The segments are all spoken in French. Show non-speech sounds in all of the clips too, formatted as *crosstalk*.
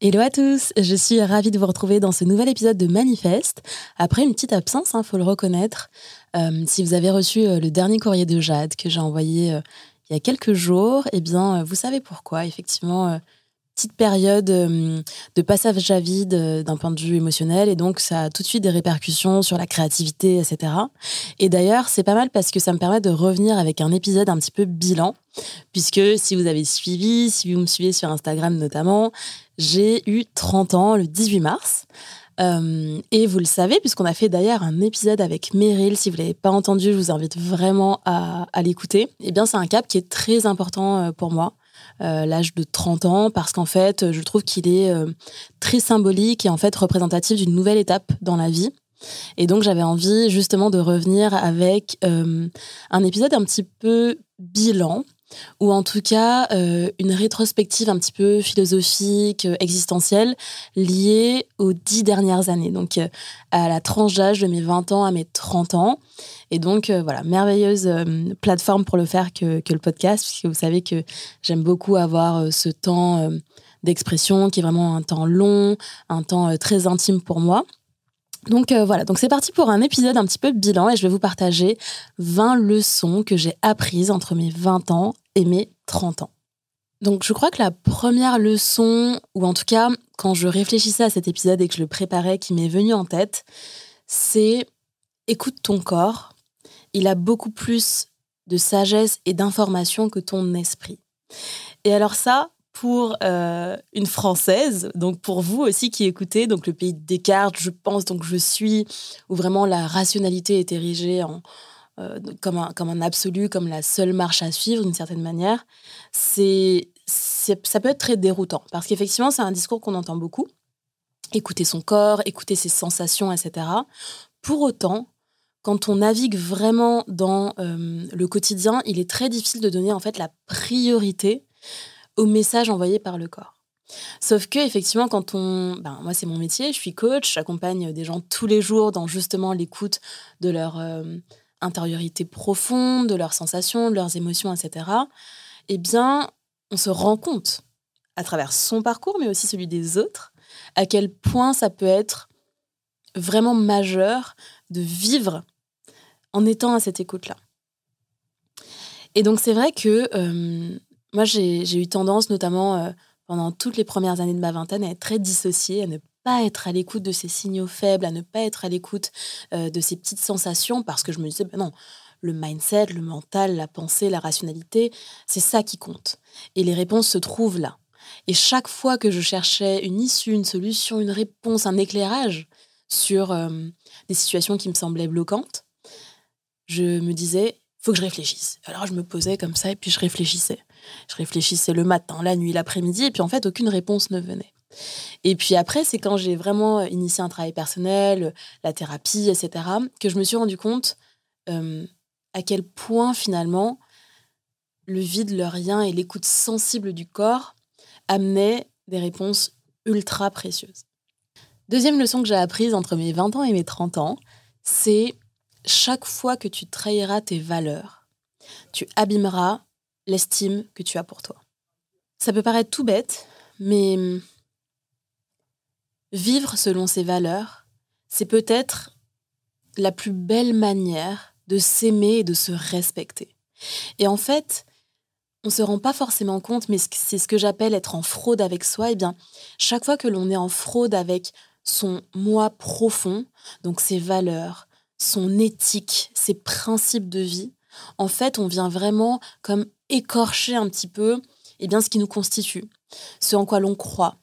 Hello à tous, je suis ravie de vous retrouver dans ce nouvel épisode de Manifeste. Après une petite absence, il hein, faut le reconnaître. Euh, si vous avez reçu euh, le dernier courrier de Jade que j'ai envoyé euh, il y a quelques jours, eh bien, vous savez pourquoi. Effectivement, petite période euh, de passage à vide euh, d'un point de vue émotionnel et donc ça a tout de suite des répercussions sur la créativité, etc. Et d'ailleurs, c'est pas mal parce que ça me permet de revenir avec un épisode un petit peu bilan, puisque si vous avez suivi, si vous me suivez sur Instagram notamment, j'ai eu 30 ans le 18 mars. Euh, et vous le savez, puisqu'on a fait d'ailleurs un épisode avec Meryl, si vous ne l'avez pas entendu, je vous invite vraiment à, à l'écouter. Eh bien, c'est un cap qui est très important pour moi. Euh, l'âge de 30 ans, parce qu'en fait, je trouve qu'il est euh, très symbolique et en fait représentatif d'une nouvelle étape dans la vie. Et donc j'avais envie justement de revenir avec euh, un épisode un petit peu bilan ou en tout cas euh, une rétrospective un petit peu philosophique, euh, existentielle, liée aux dix dernières années, donc euh, à la tranche d'âge de mes 20 ans à mes 30 ans. Et donc voilà, merveilleuse plateforme pour le faire que, que, le podcast, puisque vous savez que j'aime beaucoup avoir ce temps d'expression qui est vraiment un temps long, un temps très intime pour moi. Donc voilà, donc c'est parti pour un épisode un petit peu bilan et je vais vous partager 20 leçons que j'ai apprises entre mes 20 ans et mes 30 ans. Donc je crois que la première leçon, ou en tout cas quand je réfléchissais à cet épisode et que je le préparais, qui m'est venu en tête, c'est écoute ton corps. Il a beaucoup plus de sagesse et d'information que ton esprit. Et alors ça, pour euh, une Française, donc pour vous aussi qui écoutez, donc le pays de Descartes, je pense, donc je suis, où vraiment la rationalité est érigée en, euh, comme, un, comme un absolu, comme la seule marche à suivre d'une certaine manière, c'est, ça peut être très déroutant. Parce qu'effectivement, c'est un discours qu'on entend beaucoup. Écouter son corps, écouter ses sensations, etc. Pour autant, quand on navigue vraiment dans euh, le quotidien, il est très difficile de donner en fait la priorité au message envoyé par le corps. Sauf que effectivement, quand on, ben, moi c'est mon métier, je suis coach, j'accompagne des gens tous les jours dans justement l'écoute de leur euh, intériorité profonde, de leurs sensations, de leurs émotions, etc. Eh bien, on se rend compte à travers son parcours, mais aussi celui des autres, à quel point ça peut être vraiment majeur de vivre en étant à cette écoute-là. Et donc c'est vrai que euh, moi, j'ai eu tendance, notamment euh, pendant toutes les premières années de ma vingtaine, à être très dissociée, à ne pas être à l'écoute de ces signaux faibles, à ne pas être à l'écoute euh, de ces petites sensations, parce que je me disais, ben non, le mindset, le mental, la pensée, la rationalité, c'est ça qui compte. Et les réponses se trouvent là. Et chaque fois que je cherchais une issue, une solution, une réponse, un éclairage sur euh, des situations qui me semblaient bloquantes, je me disais, faut que je réfléchisse. Alors je me posais comme ça et puis je réfléchissais. Je réfléchissais le matin, la nuit, l'après-midi, et puis en fait, aucune réponse ne venait. Et puis après, c'est quand j'ai vraiment initié un travail personnel, la thérapie, etc., que je me suis rendu compte euh, à quel point finalement le vide, le rien et l'écoute sensible du corps amenaient des réponses ultra précieuses. Deuxième leçon que j'ai apprise entre mes 20 ans et mes 30 ans, c'est chaque fois que tu trahiras tes valeurs, tu abîmeras l'estime que tu as pour toi. Ça peut paraître tout bête, mais vivre selon ses valeurs, c'est peut-être la plus belle manière de s'aimer et de se respecter. Et en fait, on ne se rend pas forcément compte, mais c'est ce que j'appelle être en fraude avec soi. Eh bien, chaque fois que l'on est en fraude avec son moi profond, donc ses valeurs, son éthique, ses principes de vie, en fait, on vient vraiment comme écorcher un petit peu eh bien, ce qui nous constitue, ce en quoi l'on croit.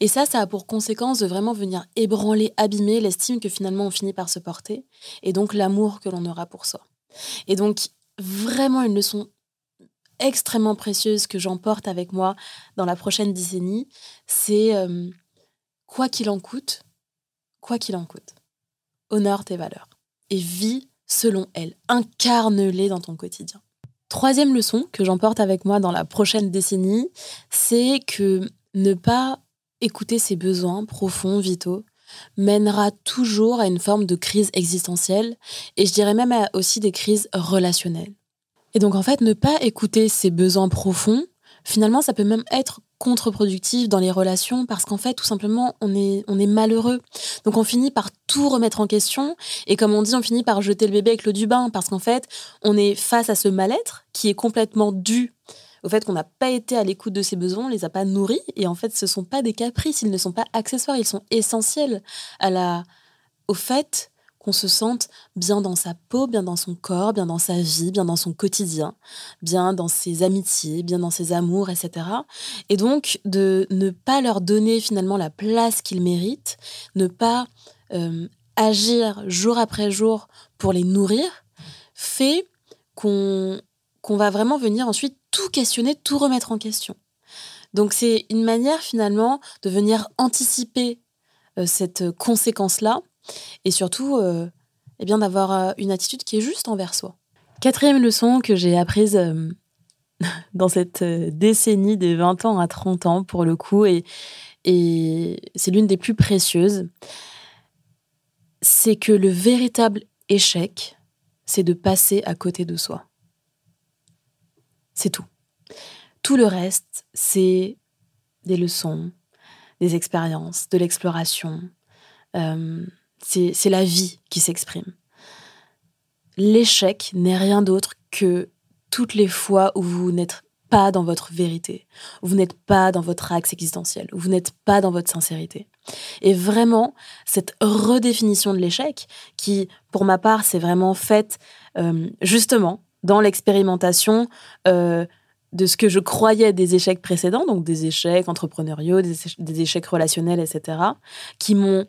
Et ça, ça a pour conséquence de vraiment venir ébranler, abîmer l'estime que finalement on finit par se porter, et donc l'amour que l'on aura pour soi. Et donc, vraiment une leçon extrêmement précieuse que j'emporte avec moi dans la prochaine décennie, c'est euh, quoi qu'il en coûte, quoi qu'il en coûte, honore tes valeurs et vis selon elles, incarne-les dans ton quotidien. Troisième leçon que j'emporte avec moi dans la prochaine décennie, c'est que ne pas écouter ses besoins profonds, vitaux, mènera toujours à une forme de crise existentielle et je dirais même aussi des crises relationnelles. Et donc en fait, ne pas écouter ses besoins profonds, finalement, ça peut même être contre-productif dans les relations parce qu'en fait, tout simplement, on est, malheureux. Donc on finit par tout remettre en question et comme on dit, on finit par jeter le bébé avec l'eau du bain parce qu'en fait, on est face à ce mal-être qui est complètement dû au fait qu'on n'a pas été à l'écoute de ses besoins, on les a pas nourris. Et en fait, ce sont pas des caprices, ils ne sont pas accessoires, ils sont essentiels à la, au fait qu'on se sente bien dans sa peau, bien dans son corps, bien dans sa vie, bien dans son quotidien, bien dans ses amitiés, bien dans ses amours, etc. Et donc, de ne pas leur donner finalement la place qu'ils méritent, ne pas euh, agir jour après jour pour les nourrir, fait qu'on va vraiment venir ensuite tout questionner, tout remettre en question. Donc c'est une manière finalement de venir anticiper euh, cette conséquence-là et surtout euh, eh bien d'avoir euh, une attitude qui est juste envers soi. Quatrième leçon que j'ai apprise *laughs* dans cette décennie des 20 ans à 30 ans pour le coup et, et c'est l'une des plus précieuses, c'est que le véritable échec, c'est de passer à côté de soi. C'est tout. Tout le reste, c'est des leçons, des expériences, de l'exploration. Euh, c'est la vie qui s'exprime. L'échec n'est rien d'autre que toutes les fois où vous n'êtes pas dans votre vérité, où vous n'êtes pas dans votre axe existentiel, où vous n'êtes pas dans votre sincérité. Et vraiment, cette redéfinition de l'échec, qui, pour ma part, c'est vraiment faite euh, justement dans l'expérimentation euh, de ce que je croyais des échecs précédents, donc des échecs entrepreneuriaux, des, échecs relationnels, etc., qui m'ont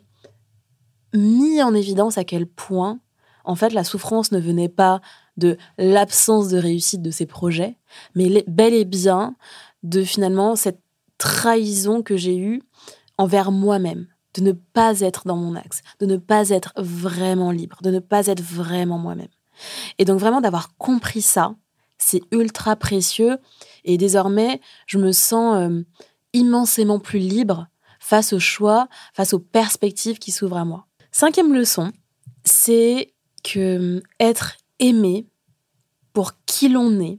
mis en évidence à quel point, en fait, la souffrance ne venait pas de l'absence de réussite de ces projets, mais bel et bien de finalement cette trahison que j'ai eue envers moi-même, de ne pas être dans mon axe, de ne pas être vraiment libre, de ne pas être vraiment moi-même. Et donc vraiment d'avoir compris ça, c'est ultra précieux. Et désormais, je me sens euh, immensément plus libre face aux choix, face aux perspectives qui s'ouvrent à moi. Cinquième leçon, c'est que euh, être aimé pour qui l'on est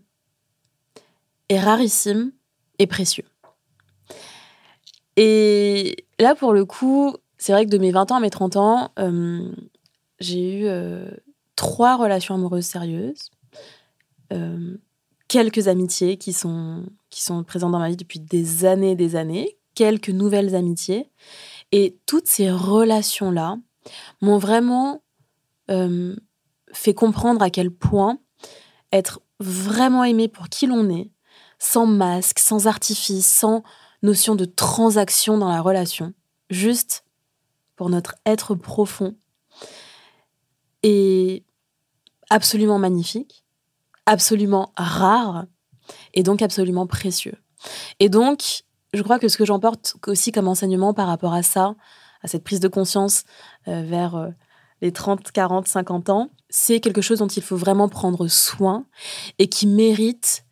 est rarissime et précieux. Et là, pour le coup, c'est vrai que de mes 20 ans à mes 30 ans, euh, j'ai eu trois relations amoureuses sérieuses, euh, quelques amitiés qui sont, qui sont présentes dans ma vie depuis des années et des années, quelques nouvelles amitiés. Et toutes ces relations-là m'ont vraiment euh, fait comprendre à quel point être vraiment aimé pour qui l'on est, sans masque, sans artifice, sans notion de transaction dans la relation, juste pour notre être profond. Et absolument magnifique, absolument rare et donc absolument précieux. Et donc, je crois que ce que j'emporte aussi comme enseignement par rapport à ça, à cette prise de conscience euh, vers euh, les 30, 40, 50 ans, c'est quelque chose dont il faut vraiment prendre soin et qui mérite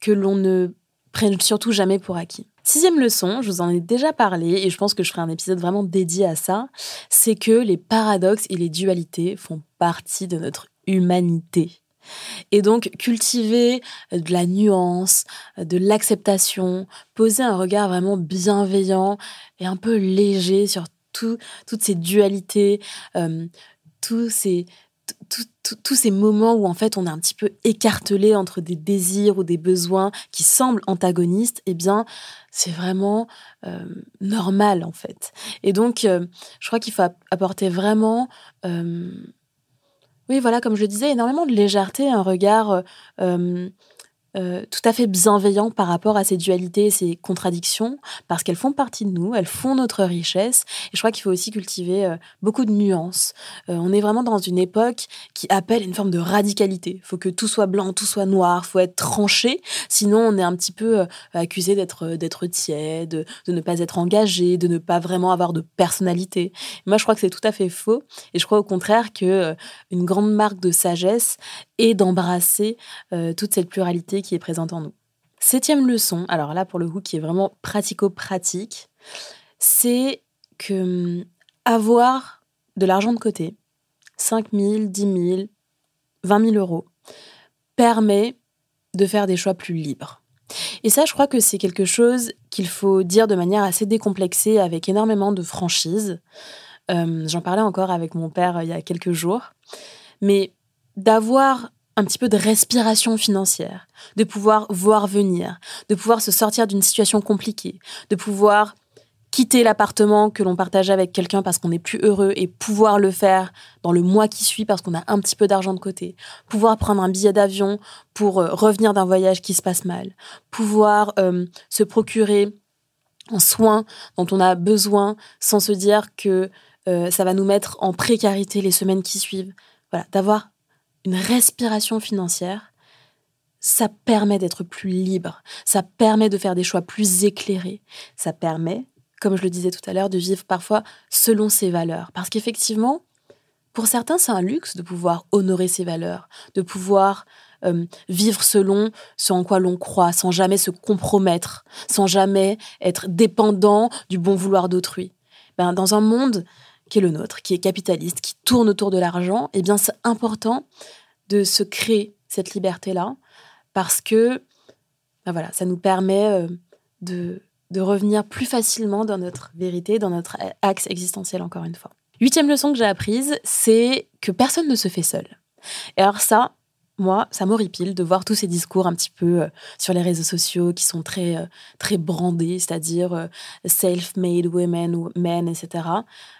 que l'on ne prenne surtout jamais pour acquis. Sixième leçon, je vous en ai déjà parlé et je pense que je ferai un épisode vraiment dédié à ça, c'est que les paradoxes et les dualités font partie de notre humanité. Et donc cultiver de la nuance, de l'acceptation, poser un regard vraiment bienveillant et un peu léger sur toutes ces dualités, euh, tous ces tous ces moments où en fait on est un petit peu écartelé entre des désirs ou des besoins qui semblent antagonistes, eh bien c'est vraiment euh, normal en fait. Et donc euh, je crois qu'il faut apporter vraiment oui, voilà, comme je le disais, énormément de légèreté, un regard euh, tout à fait bienveillant par rapport à ces dualités et ces contradictions, parce qu'elles font partie de nous, elles font notre richesse. Et je crois qu'il faut aussi cultiver euh, beaucoup de nuances. Euh, on est vraiment dans une époque qui appelle une forme de radicalité. Il faut que tout soit blanc, tout soit noir, il faut être tranché, sinon on est un petit peu accusé d'être d'être tiède, de ne pas être engagé, de ne pas vraiment avoir de personnalité. moi, je crois que c'est tout à fait faux. Et je crois au contraire que une grande marque de sagesse est d'embrasser toute cette pluralité qui est présente en nous. Septième leçon, alors là pour le coup qui est vraiment pratico-pratique, c'est que hum, avoir de l'argent de côté, 5 000, 10 000, 20 000 euros, permet de faire des choix plus libres. Et ça, je crois que c'est quelque chose qu'il faut dire de manière assez décomplexée, avec énormément de franchise. Hum, j'en parlais encore avec mon père euh, il y a quelques jours. Mais d'avoir un petit peu de respiration financière, de pouvoir voir venir, de pouvoir se sortir d'une situation compliquée, de pouvoir quitter l'appartement que l'on partage avec quelqu'un parce qu'on n'est plus heureux et pouvoir le faire dans le mois qui suit parce qu'on a un petit peu d'argent de côté, pouvoir prendre un billet d'avion pour euh, revenir d'un voyage qui se passe mal, pouvoir euh, se procurer un soin dont on a besoin sans se dire que euh, ça va nous mettre en précarité les semaines qui suivent. Voilà, d'avoir une respiration financière, ça permet d'être plus libre, ça permet de faire des choix plus éclairés, ça permet, comme je le disais tout à l'heure, de vivre parfois selon ses valeurs. Parce qu'effectivement, pour certains, c'est un luxe de pouvoir honorer ses valeurs, de pouvoir euh, vivre selon ce en quoi l'on croit, sans jamais se compromettre, sans jamais être dépendant du bon vouloir d'autrui. Ben, dans un monde qui est le nôtre, qui est capitaliste, qui tourne autour de l'argent, eh bien c'est important de se créer cette liberté-là parce que ben voilà, ça nous permet euh, de, de revenir plus facilement dans notre vérité, dans notre axe existentiel encore une fois. Huitième leçon que j'ai apprise, c'est que personne ne se fait seul. Et alors ça, moi, ça m'horripile de voir tous ces discours un petit peu euh, sur les réseaux sociaux qui sont très, euh, très brandés, c'est-à-dire euh, self-made women ou men, etc.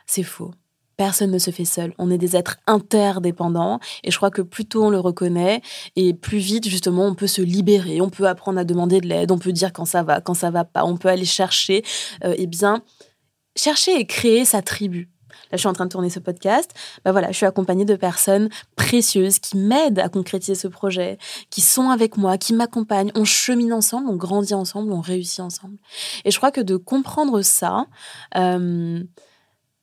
C'est faux. Personne ne se fait seul. On est des êtres interdépendants et je crois que plus tôt on le reconnaît et plus vite justement on peut se libérer, on peut apprendre à demander de l'aide, on peut dire quand ça va, quand ça va pas, on peut aller chercher, eh bien chercher et créer sa tribu je suis en train de tourner ce podcast. Bah voilà, je suis accompagnée de personnes précieuses qui m'aident à concrétiser ce projet, qui sont avec moi, qui m'accompagnent. On chemine ensemble, on grandit ensemble, on réussit ensemble. Et je crois que de comprendre ça, euh,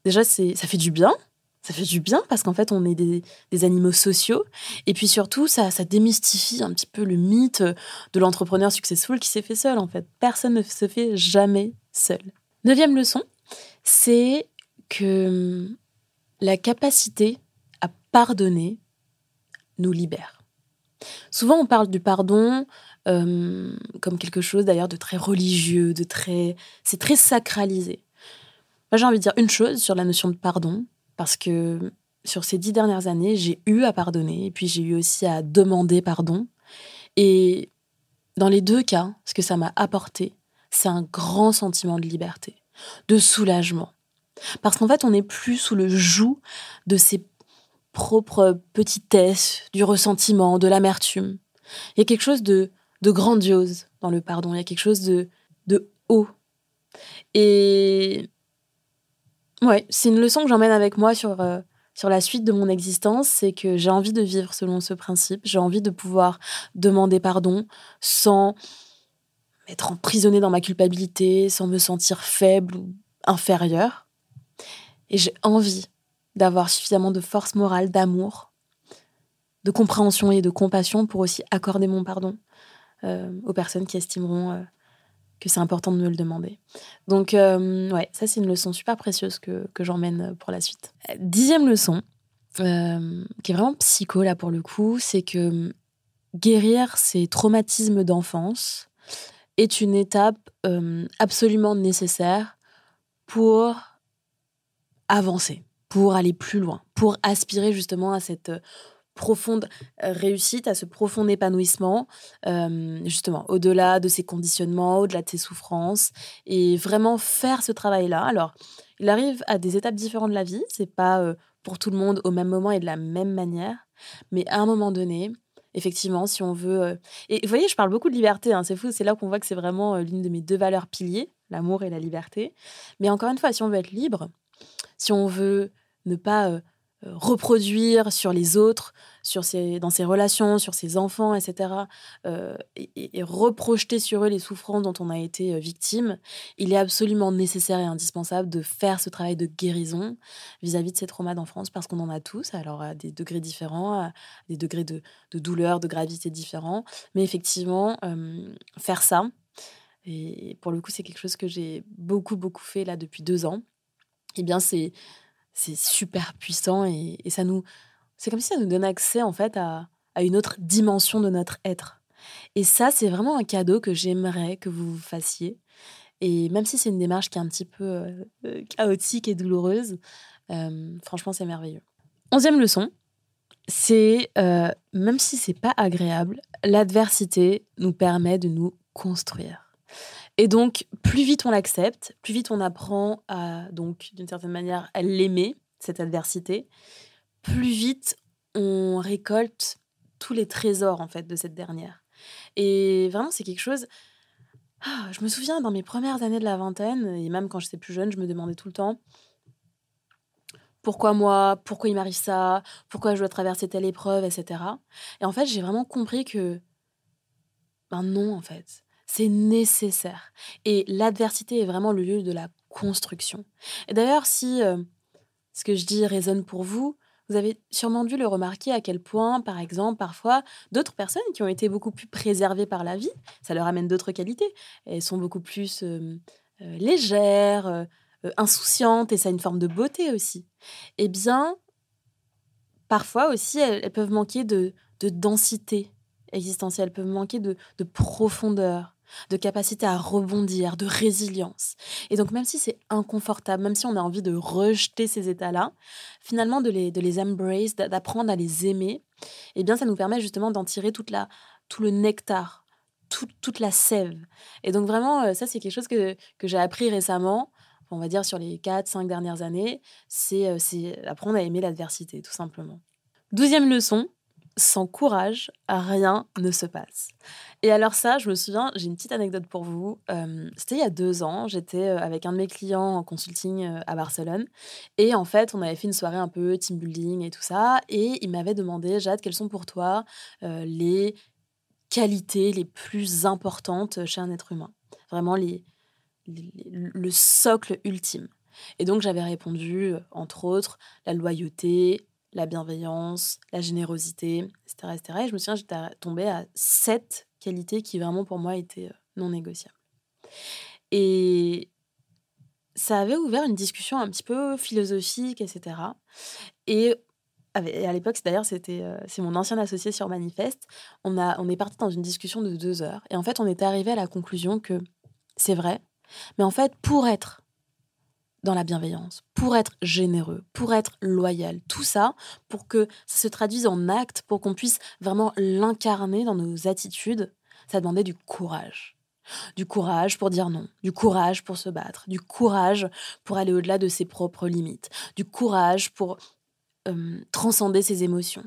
déjà, c'est, ça fait du bien. Ça fait du bien parce qu'en fait, on est des, animaux sociaux. Et puis surtout, ça, ça démystifie un petit peu le mythe de l'entrepreneur successful qui s'est fait seul. En fait, personne ne se fait jamais seul. Neuvième leçon, c'est que hum, la capacité à pardonner nous libère. Souvent, on parle du pardon hum, comme quelque chose d'ailleurs de très religieux, de très, c'est très sacralisé. Moi, j'ai envie de dire une chose sur la notion de pardon, parce que sur ces dix dernières années, j'ai eu à pardonner, et puis j'ai eu aussi à demander pardon. Et dans les deux cas, ce que ça m'a apporté, c'est un grand sentiment de liberté, de soulagement, parce qu'en fait, on n'est plus sous le joug de ses propres petitesses, du ressentiment, de l'amertume. Il y a quelque chose de, grandiose dans le pardon, il y a quelque chose de, haut. Et ouais, c'est une leçon que j'emmène avec moi sur, euh, sur la suite de mon existence, c'est que j'ai envie de vivre selon ce principe, j'ai envie de pouvoir demander pardon sans être emprisonnée dans ma culpabilité, sans me sentir faible ou inférieure. Et j'ai envie d'avoir suffisamment de force morale, d'amour, de compréhension et de compassion pour aussi accorder mon pardon euh, aux personnes qui estimeront euh, que c'est important de me le demander. Donc, euh, ouais, ça, c'est une leçon super précieuse que, que j'emmène pour la suite. Dixième leçon, qui est vraiment psycho là pour le coup, c'est que guérir ces traumatismes d'enfance est une étape absolument nécessaire pour avancer, pour aller plus loin, pour aspirer justement à cette euh, profonde euh, réussite, à ce profond épanouissement, euh, justement, au-delà de ses conditionnements, au-delà de ses souffrances, et vraiment faire ce travail-là. Alors, il arrive à des étapes différentes de la vie, c'est pas pour tout le monde au même moment et de la même manière, mais à un moment donné, effectivement, si on veut. Et vous voyez, je parle beaucoup de liberté, hein, c'est fou, c'est là qu'on voit que c'est vraiment l'une de mes deux valeurs piliers, l'amour et la liberté. Mais encore une fois, si on veut être libre, si on veut ne pas euh, reproduire sur les autres, sur dans ses relations, sur ses enfants, etc., euh, et, reprojeter sur eux les souffrances dont on a été euh, victime, il est absolument nécessaire et indispensable de faire ce travail de guérison vis-à-vis de ces traumas d'enfance, parce qu'on en a tous, alors à des degrés différents, à des degrés de, douleur, de gravité différents, mais effectivement, faire ça, et pour le coup, c'est quelque chose que j'ai beaucoup, beaucoup fait là depuis deux ans, eh bien, c'est super puissant et, ça nous. C'est comme si ça nous donne accès en fait à, une autre dimension de notre être. Et ça, c'est vraiment un cadeau que j'aimerais que vous fassiez. Et même si c'est une démarche qui est un petit peu euh, euh, chaotique et douloureuse, euh, franchement, c'est merveilleux. Onzième leçon, c'est même si c'est pas agréable, l'adversité nous permet de nous construire. Et donc, plus vite on l'accepte, plus vite on apprend à, donc, d'une certaine manière, à l'aimer, cette adversité, plus vite on récolte tous les trésors, en fait, de cette dernière. Et vraiment, c'est quelque chose... Ah, je me souviens, dans mes premières années de la vingtaine, et même quand j'étais plus jeune, je me demandais tout le temps pourquoi moi, pourquoi il m'arrive ça, pourquoi je dois traverser telle épreuve, etc. Et en fait, j'ai vraiment compris que, ben non, en fait. C'est nécessaire. Et l'adversité est vraiment le lieu de la construction. Et d'ailleurs, si euh, ce que je dis résonne pour vous, vous avez sûrement dû le remarquer à quel point, par exemple, parfois, d'autres personnes qui ont été beaucoup plus préservées par la vie, ça leur amène d'autres qualités. Elles sont beaucoup plus euh, euh, légères, insouciantes, et ça a une forme de beauté aussi. Eh bien, parfois aussi, elles, peuvent manquer de, densité existentielle, peuvent manquer de profondeur de capacité à rebondir, de résilience. Et donc même si c'est inconfortable, même si on a envie de rejeter ces états-là, finalement de les, de les embrace, d'apprendre à les aimer, eh bien ça nous permet justement d'en tirer toute la, tout le nectar, toute la sève. Et donc vraiment, euh, ça c'est quelque chose que, que j'ai appris récemment, on va dire sur les 4-5 dernières années, euh, c'est apprendre à aimer l'adversité, tout simplement. Douzième leçon, sans courage, rien ne se passe. Et alors ça, je me souviens, j'ai une petite anecdote pour vous. Euh, c'était il y a deux ans, j'étais euh, avec un de mes clients en consulting euh, à Barcelone. Et en fait, on avait fait une soirée un peu team building et tout ça. Et il m'avait demandé, Jade, quelles sont pour toi les qualités les plus importantes chez un être humain? Vraiment les, le socle ultime. Et donc j'avais répondu, entre autres, la loyauté, la bienveillance, la générosité, etc. etc. Et je me souviens, j'étais tombée à sept qualités qui vraiment pour moi étaient euh, non négociables. Et ça avait ouvert une discussion un petit peu philosophique, etc. Et à l'époque, d'ailleurs, c'était euh, c'est mon ancien associé sur Manifeste. On, a, on est parti dans une discussion de deux heures. Et en fait, on est arrivé à la conclusion que c'est vrai. Mais en fait, pour être dans la bienveillance, pour être généreux, pour être loyal, tout ça, pour que ça se traduise en actes, pour qu'on puisse vraiment l'incarner dans nos attitudes, ça demandait du courage. Du courage pour dire non, du courage pour se battre, du courage pour aller au-delà de ses propres limites, du courage pour euh, transcender ses émotions.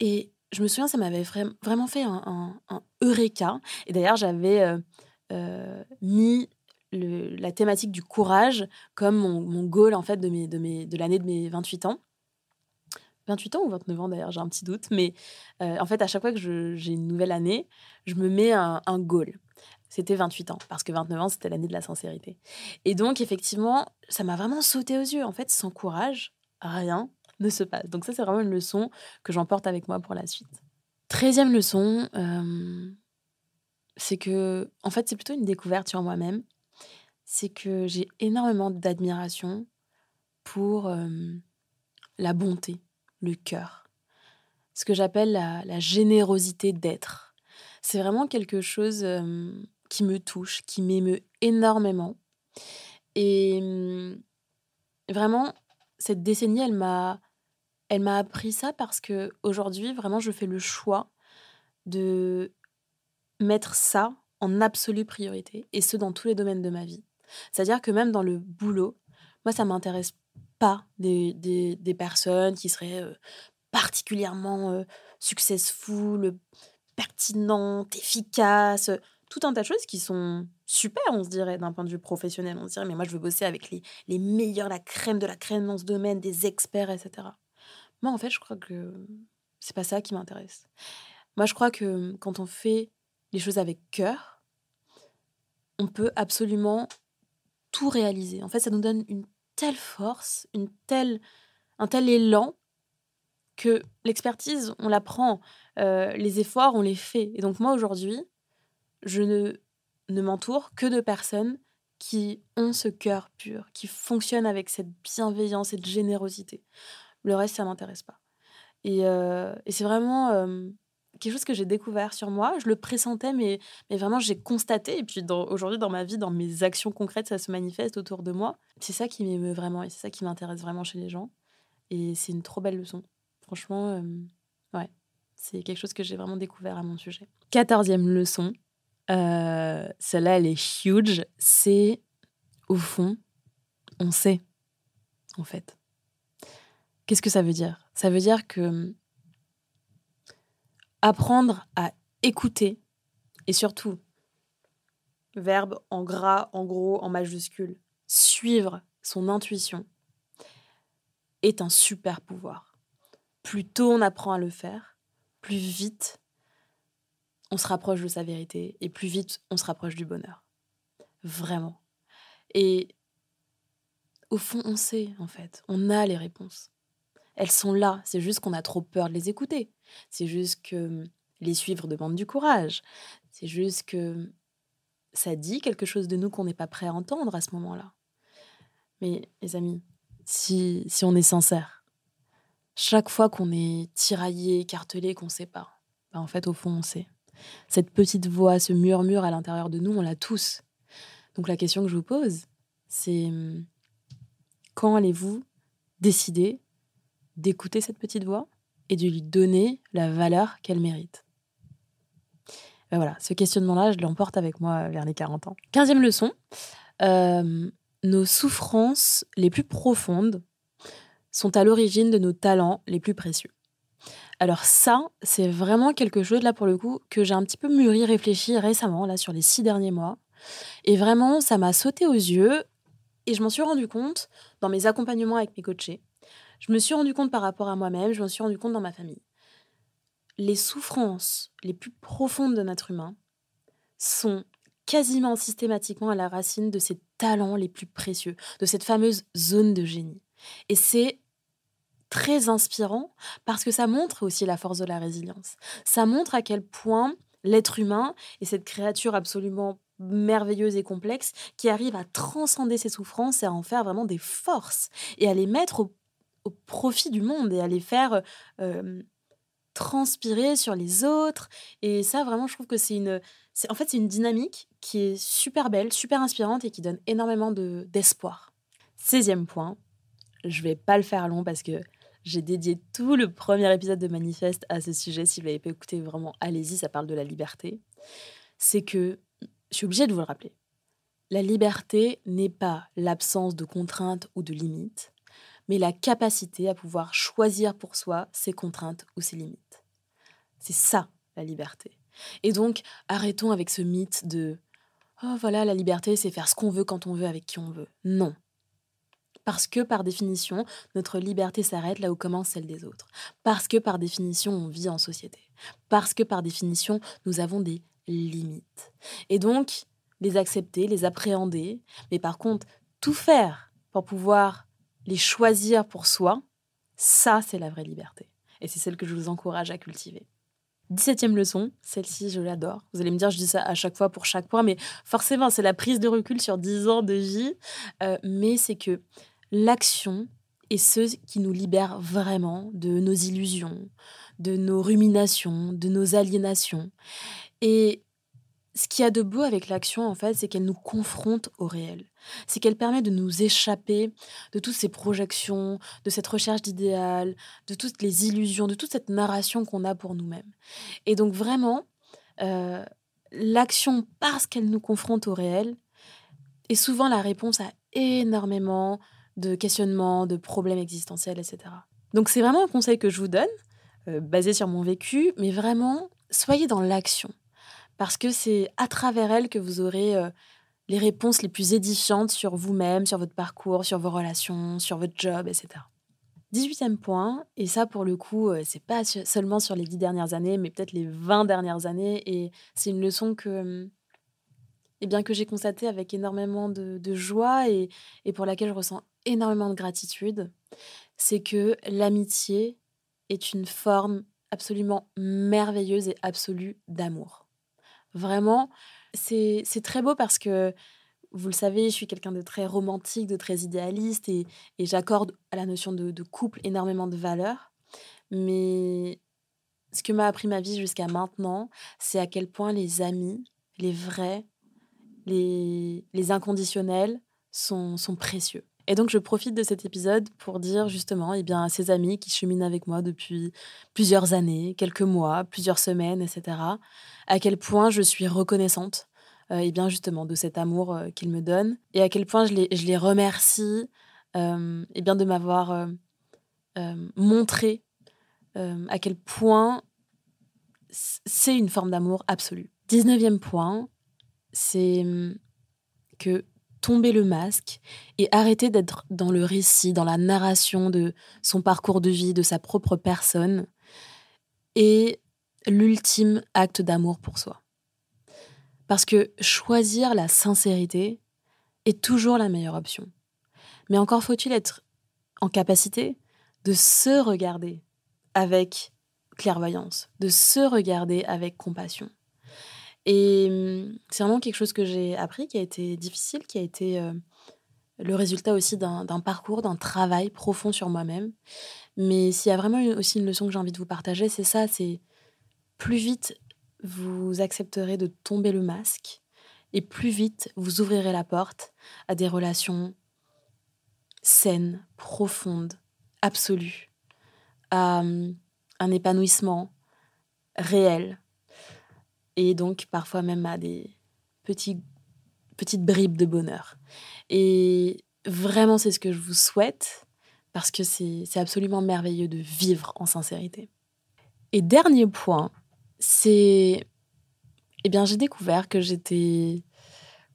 Et je me souviens, ça m'avait vraiment fait un, eureka. Et d'ailleurs, j'avais euh, euh, mis la thématique du courage comme mon, goal en fait de, mes, de, mes, de l'année de mes 28 ans. 28 ans ou 29 ans d'ailleurs, j'ai un petit doute, mais euh, en fait à chaque fois que j'ai une nouvelle année, je me mets un, un goal. C'était 28 ans, parce que 29 ans, c'était l'année de la sincérité. Et donc, effectivement, ça m'a vraiment sauté aux yeux. En fait, sans courage, rien ne se passe. Donc ça, c'est vraiment une leçon que j'emporte avec moi pour la suite. Treizième leçon, euh, c'est que, en fait, c'est plutôt une découverte sur moi-même c'est que j'ai énormément d'admiration pour la bonté, le cœur, ce que j'appelle la, générosité d'être. C'est vraiment quelque chose qui me touche, qui m'émeut énormément. Et vraiment, cette décennie, elle m'a, m'a appris ça parce que aujourd'hui, vraiment, je fais le choix de mettre ça en absolue priorité, et ce dans tous les domaines de ma vie. C'est-à-dire que même dans le boulot, moi, ça m'intéresse pas des, des, personnes qui seraient particulièrement successful, pertinente, efficace, tout un tas de choses qui sont super, on se dirait, d'un point de vue professionnel. On se dirait, mais moi, je veux bosser avec les, les meilleurs, la crème de la crème dans ce domaine, des experts, etc. Moi, en fait, je crois que c'est pas ça qui m'intéresse. Moi, je crois que quand on fait les choses avec cœur, on peut absolument tout réaliser. En fait, ça nous donne une telle force, une telle, un tel élan que l'expertise, on la prend, euh, les efforts, on les fait. Et donc moi, aujourd'hui, je ne, ne m'entoure que de personnes qui ont ce cœur pur, qui fonctionnent avec cette bienveillance, cette générosité. Le reste, ça m'intéresse pas. Et, euh, c'est vraiment euh, quelque chose que j'ai découvert sur moi. Je le pressentais, mais, mais vraiment, j'ai constaté. Et puis aujourd'hui, dans ma vie, dans mes actions concrètes, ça se manifeste autour de moi. C'est ça qui m'émeut vraiment et c'est ça qui m'intéresse vraiment chez les gens. Et c'est une trop belle leçon. Franchement, euh, ouais, c'est quelque chose que j'ai vraiment découvert à mon sujet. Quatorzième leçon, euh, celle-là, elle est huge. C'est, au fond, on sait, en fait. Qu'est-ce que ça veut dire? Ça veut dire que apprendre à écouter, et surtout, verbe en gras, en gros, en majuscule, suivre son intuition, est un super pouvoir plus tôt on apprend à le faire, plus vite on se rapproche de sa vérité et plus vite on se rapproche du bonheur. Vraiment. Et au fond, on sait, en fait, on a les réponses. Elles sont là, c'est juste qu'on a trop peur de les écouter. C'est juste que les suivre demande du courage. C'est juste que ça dit quelque chose de nous qu'on n'est pas prêt à entendre à ce moment-là. Mais les amis, si, si on est sincère, chaque fois qu'on est tiraillé, écartelé, qu'on sait pas, bah, en fait, au fond, on sait. Cette petite voix, ce murmure à l'intérieur de nous, on l'a tous. Donc la question que je vous pose, c'est hum, quand allez-vous décider d'écouter cette petite voix et de lui donner la valeur qu'elle mérite voilà, ce questionnement-là, je l'emporte avec moi vers les 40 ans. Quinzième leçon, euh, nos souffrances les plus profondes sont à l'origine de nos talents les plus précieux. Alors ça, c'est vraiment quelque chose, là pour le coup, que j'ai un petit peu mûri, réfléchi récemment, là sur les six derniers mois. Et vraiment, ça m'a sauté aux yeux et je m'en suis rendu compte dans mes accompagnements avec mes coachés. Je me suis rendu compte par rapport à moi-même, je m'en suis rendu compte dans ma famille. Les souffrances les plus profondes de notre humain sont quasiment systématiquement à la racine de ces talents les plus précieux, de cette fameuse zone de génie. Et c'est très inspirant parce que ça montre aussi la force de la résilience. Ça montre à quel point l'être humain est cette créature absolument merveilleuse et complexe qui arrive à transcender ses souffrances et à en faire vraiment des forces et à les mettre au, profit du monde et à les faire transpirer sur les autres. Et ça, vraiment, je trouve que c'est une, en fait, c'est une dynamique qui est super belle, super inspirante et qui donne énormément de, d'espoir. 16 point, je vais pas le faire long parce que j'ai dédié tout le premier épisode de Manifeste à ce sujet. Si vous l'avez pas écouté, vraiment, allez-y, ça parle de la liberté. C'est que, je suis obligée de vous le rappeler, la liberté n'est pas l'absence de contraintes ou de limites, mais la capacité à pouvoir choisir pour soi ses contraintes ou ses limites. C'est ça, la liberté. Et donc, arrêtons avec ce mythe de Oh voilà, la liberté, c'est faire ce qu'on veut quand on veut avec qui on veut. Non. Parce que par définition, notre liberté s'arrête là où commence celle des autres. Parce que par définition, on vit en société. Parce que par définition, nous avons des limites. Et donc, les accepter, les appréhender, mais par contre, tout faire pour pouvoir les choisir pour soi, ça, c'est la vraie liberté. Et c'est celle que je vous encourage à cultiver. 17e leçon, celle-ci, je l'adore. Vous allez me dire, je dis ça à chaque fois pour chaque point, mais forcément, c'est la prise de recul sur 10 ans de vie. Euh, mais c'est que l'action est ce qui nous libère vraiment de nos illusions, de nos ruminations, de nos aliénations. Et ce qu'il y a de beau avec l'action, en fait, c'est qu'elle nous confronte au réel. C'est qu'elle permet de nous échapper de toutes ces projections, de cette recherche d'idéal, de toutes les illusions, de toute cette narration qu'on a pour nous-mêmes. Et donc vraiment, euh, l'action, parce qu'elle nous confronte au réel, est souvent la réponse à énormément de questionnements, de problèmes existentiels, etc. Donc c'est vraiment un conseil que je vous donne. basée sur mon vécu, mais vraiment, soyez dans l'action. Parce que c'est à travers elle que vous aurez les réponses les plus édifiantes sur vous-même, sur votre parcours, sur vos relations, sur votre job, etc. 18e point, et ça pour le coup, c'est pas seulement sur les 10 dernières années, mais peut-être les 20 dernières années, et c'est une leçon que, eh bien, que j'ai constatée avec énormément de, joie et, et, pour laquelle je ressens énormément de gratitude, c'est que l'amitié est une forme absolument merveilleuse et absolue d'amour. Vraiment, c'est très beau parce que vous le savez, je suis quelqu'un de très romantique, de très idéaliste et, j'accorde à la notion de, couple énormément de valeur. Mais ce que m'a appris ma vie jusqu'à maintenant, c'est à quel point les amis, les vrais, les, inconditionnels sont, précieux. Et donc, je profite de cet épisode pour dire justement eh bien, à ces amis qui cheminent avec moi depuis plusieurs années, quelques mois, plusieurs semaines, etc., à quel point je suis reconnaissante euh, et bien justement de cet amour euh, qu'ils me donnent et à quel point je les, je les remercie euh, et bien de m'avoir montré à quel point c'est une forme d'amour absolue. 19e point, c'est hum, que tomber le masque et arrêter d'être dans le récit, dans la narration de son parcours de vie, de sa propre personne, est l'ultime acte d'amour pour soi. Parce que choisir la sincérité est toujours la meilleure option. Mais encore faut-il être en capacité de se regarder avec clairvoyance, de se regarder avec compassion. Et hum, c'est vraiment quelque chose que j'ai appris, qui a été difficile, qui a été euh, le résultat aussi d'un parcours, d'un travail profond sur moi-même. Mais s'il y a vraiment aussi une leçon que j'ai envie de vous partager, c'est ça, c'est plus vite vous accepterez de tomber le masque et plus vite vous ouvrirez la porte à des relations saines, profondes, absolues, à hum, un épanouissement réel et donc parfois même à des petites bribes de bonheur. Et vraiment, c'est ce que je vous souhaite parce que c'est absolument merveilleux de vivre en sincérité. Et dernier point, c'est, eh bien, j'ai découvert que j'étais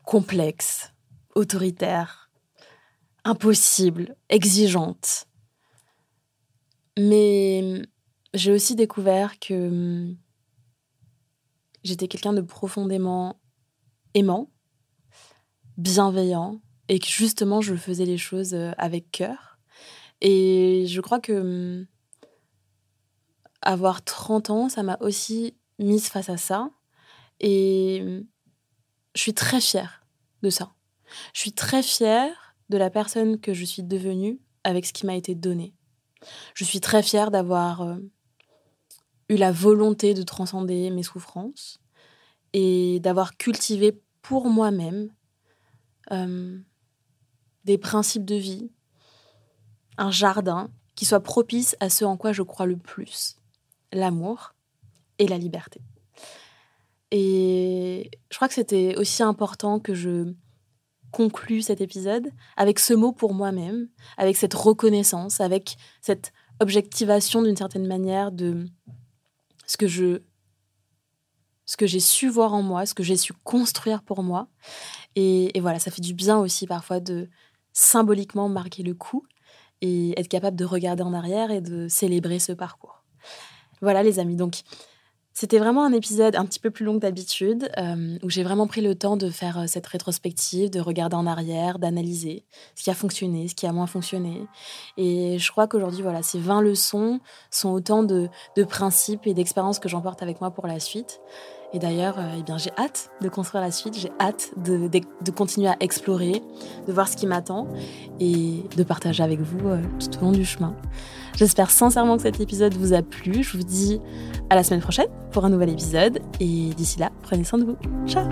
complexe, autoritaire, impossible, exigeante. Mais j'ai aussi découvert que hum, j'étais quelqu'un de profondément aimant, bienveillant, et que justement je faisais les choses euh, avec cœur. Et je crois que hum, avoir 30 ans, ça m'a aussi mise face à ça. Et je suis très fière de ça. Je suis très fière de la personne que je suis devenue avec ce qui m'a été donné. Je suis très fière d'avoir euh, eu la volonté de transcender mes souffrances et d'avoir cultivé pour moi-même euh, des principes de vie, un jardin qui soit propice à ce en quoi je crois le plus l'amour et la liberté. Et je crois que c'était aussi important que je conclue cet épisode avec ce mot pour moi-même, avec cette reconnaissance, avec cette objectivation d'une certaine manière de ce que je ce que j'ai su voir en moi, ce que j'ai su construire pour moi. Et, et, voilà, ça fait du bien aussi parfois de symboliquement marquer le coup et être capable de regarder en arrière et de célébrer ce parcours. Voilà les amis, donc c'était vraiment un épisode un petit peu plus long que d'habitude, euh, où j'ai vraiment pris le temps de faire euh, cette rétrospective, de regarder en arrière, d'analyser ce qui a fonctionné, ce qui a moins fonctionné. Et je crois qu'aujourd'hui, voilà, ces 20 leçons sont autant de, de principes et d'expériences que j'emporte avec moi pour la suite. Et d'ailleurs, euh, eh j'ai hâte de construire la suite, j'ai hâte de, de, continuer à explorer, de voir ce qui m'attend et de partager avec vous tout au long du chemin. J'espère sincèrement que cet épisode vous a plu. Je vous dis à la semaine prochaine pour un nouvel épisode. Et d'ici là, prenez soin de vous. Ciao